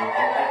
Música